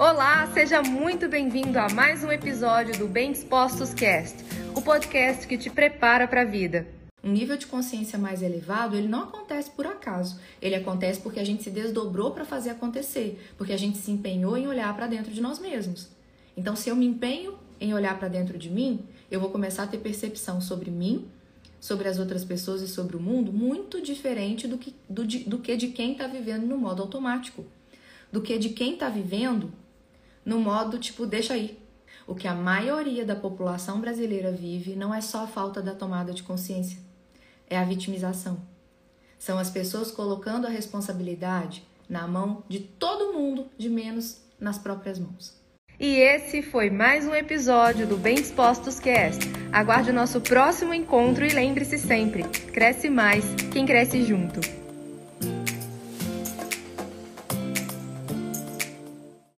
Olá, seja muito bem-vindo a mais um episódio do Bem Dispostos Cast, o podcast que te prepara para a vida. Um nível de consciência mais elevado, ele não acontece por acaso. Ele acontece porque a gente se desdobrou para fazer acontecer, porque a gente se empenhou em olhar para dentro de nós mesmos. Então, se eu me empenho em olhar para dentro de mim, eu vou começar a ter percepção sobre mim, sobre as outras pessoas e sobre o mundo muito diferente do que, do, do que de quem está vivendo no modo automático. Do que de quem está vivendo no modo tipo, deixa aí. O que a maioria da população brasileira vive não é só a falta da tomada de consciência, é a vitimização. São as pessoas colocando a responsabilidade na mão de todo mundo, de menos nas próprias mãos. E esse foi mais um episódio do Bem Dispostos Cast. Aguarde o nosso próximo encontro e lembre-se sempre: cresce mais quem cresce junto.